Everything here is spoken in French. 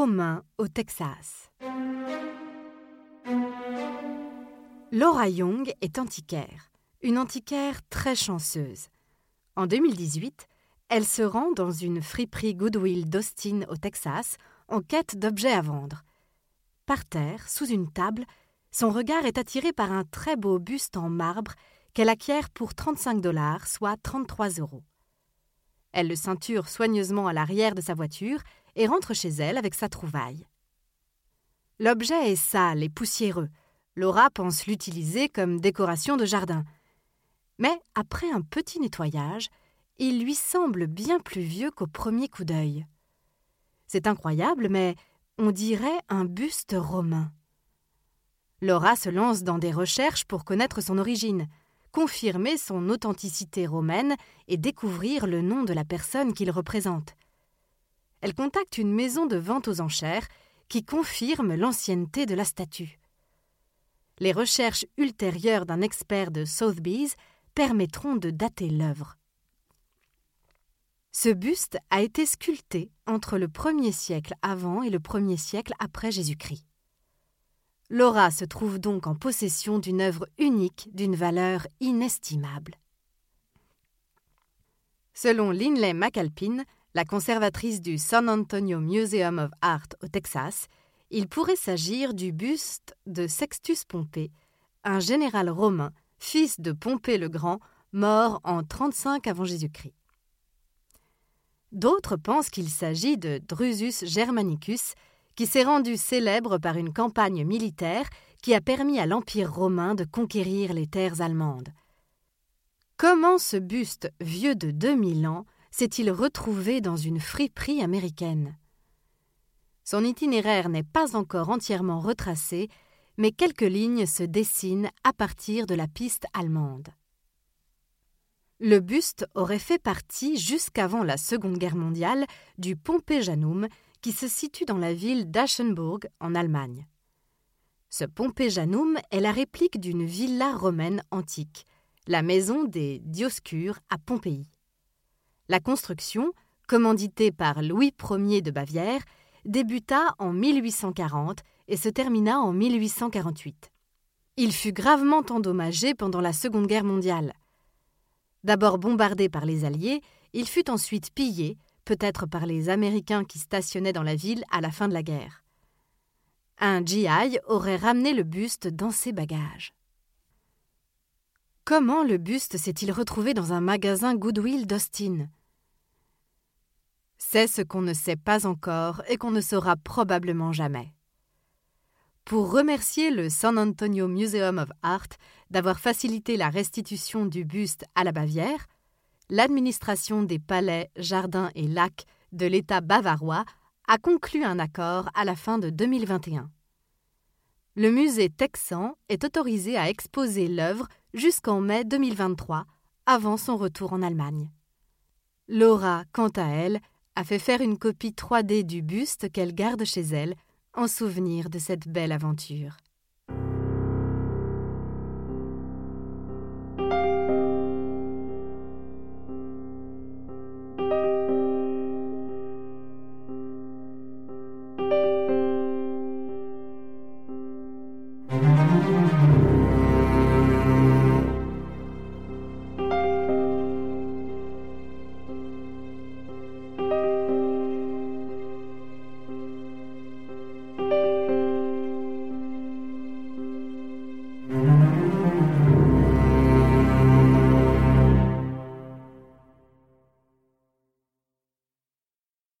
Romain au Texas. Laura Young est antiquaire, une antiquaire très chanceuse. En 2018, elle se rend dans une friperie Goodwill d'Austin au Texas en quête d'objets à vendre. Par terre, sous une table, son regard est attiré par un très beau buste en marbre qu'elle acquiert pour 35 dollars, soit 33 euros. Elle le ceinture soigneusement à l'arrière de sa voiture et rentre chez elle avec sa trouvaille. L'objet est sale et poussiéreux. Laura pense l'utiliser comme décoration de jardin. Mais après un petit nettoyage, il lui semble bien plus vieux qu'au premier coup d'œil. C'est incroyable, mais on dirait un buste romain. Laura se lance dans des recherches pour connaître son origine, confirmer son authenticité romaine et découvrir le nom de la personne qu'il représente elle contacte une maison de vente aux enchères qui confirme l'ancienneté de la statue. Les recherches ultérieures d'un expert de Sotheby's permettront de dater l'œuvre. Ce buste a été sculpté entre le 1er siècle avant et le 1er siècle après Jésus-Christ. Laura se trouve donc en possession d'une œuvre unique d'une valeur inestimable. Selon Linley McAlpine, la conservatrice du San Antonio Museum of Art au Texas, il pourrait s'agir du buste de Sextus Pompée, un général romain, fils de Pompée le Grand, mort en 35 avant Jésus-Christ. D'autres pensent qu'il s'agit de Drusus Germanicus, qui s'est rendu célèbre par une campagne militaire qui a permis à l'Empire romain de conquérir les terres allemandes. Comment ce buste vieux de 2000 ans s'est-il retrouvé dans une friperie américaine. Son itinéraire n'est pas encore entièrement retracé, mais quelques lignes se dessinent à partir de la piste allemande. Le buste aurait fait partie, jusqu'avant la Seconde Guerre mondiale, du Pompéjanum qui se situe dans la ville d'Aschenburg, en Allemagne. Ce Pompéjanum est la réplique d'une villa romaine antique, la maison des Dioscures à Pompéi. La construction, commanditée par Louis Ier de Bavière, débuta en 1840 et se termina en 1848. Il fut gravement endommagé pendant la Seconde Guerre mondiale. D'abord bombardé par les Alliés, il fut ensuite pillé, peut-être par les Américains qui stationnaient dans la ville à la fin de la guerre. Un GI aurait ramené le buste dans ses bagages. Comment le buste s'est-il retrouvé dans un magasin Goodwill d'Austin? C'est ce qu'on ne sait pas encore et qu'on ne saura probablement jamais. Pour remercier le San Antonio Museum of Art d'avoir facilité la restitution du buste à la Bavière, l'administration des palais, jardins et lacs de l'État bavarois a conclu un accord à la fin de 2021. Le musée texan est autorisé à exposer l'œuvre jusqu'en mai 2023, avant son retour en Allemagne. Laura, quant à elle, a fait faire une copie 3D du buste qu'elle garde chez elle en souvenir de cette belle aventure.